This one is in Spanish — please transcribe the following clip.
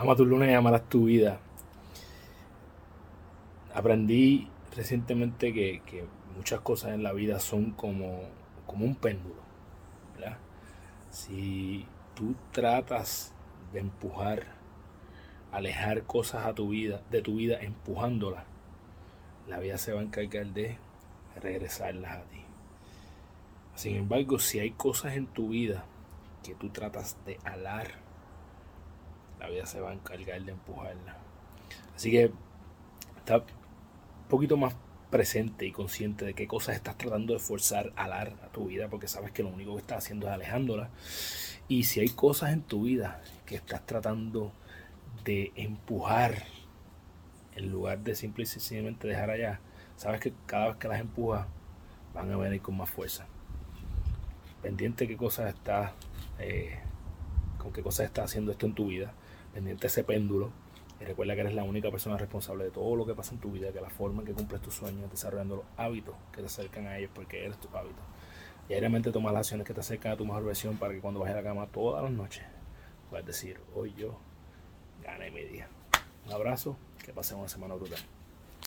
Ama tu luna y amarás tu vida. Aprendí recientemente que, muchas cosas en la vida son como, un péndulo. Si tú tratas de empujar, alejar cosas a tu vida, de tu vida, empujándolas, la vida se va a encargar de regresarlas a ti. Sin embargo, si hay cosas en tu vida que tú tratas de alar, la vida se va a encargar de empujarla. Así que está un poquito más presente y consciente de qué cosas estás tratando de forzar, alar a tu vida, porque sabes que lo único que estás haciendo es alejándola. Y si hay cosas en tu vida que estás tratando de empujar, en lugar de simple y sencillamente dejar allá, sabes que cada vez que las empujas van a venir con más fuerza. Pendiente qué cosas está, eh, con qué cosas estás haciendo esto en tu vida, pendiente ese péndulo y recuerda que eres la única persona responsable de todo lo que pasa en tu vida, que la forma en que cumples tus sueños es desarrollando los hábitos que te acercan a ellos porque eres tu hábito. Diariamente toma las acciones que te acercan a tu mejor versión para que cuando vayas a la cama todas las noches puedas decir, hoy yo gané mi día. Un abrazo, que pasen una semana brutal.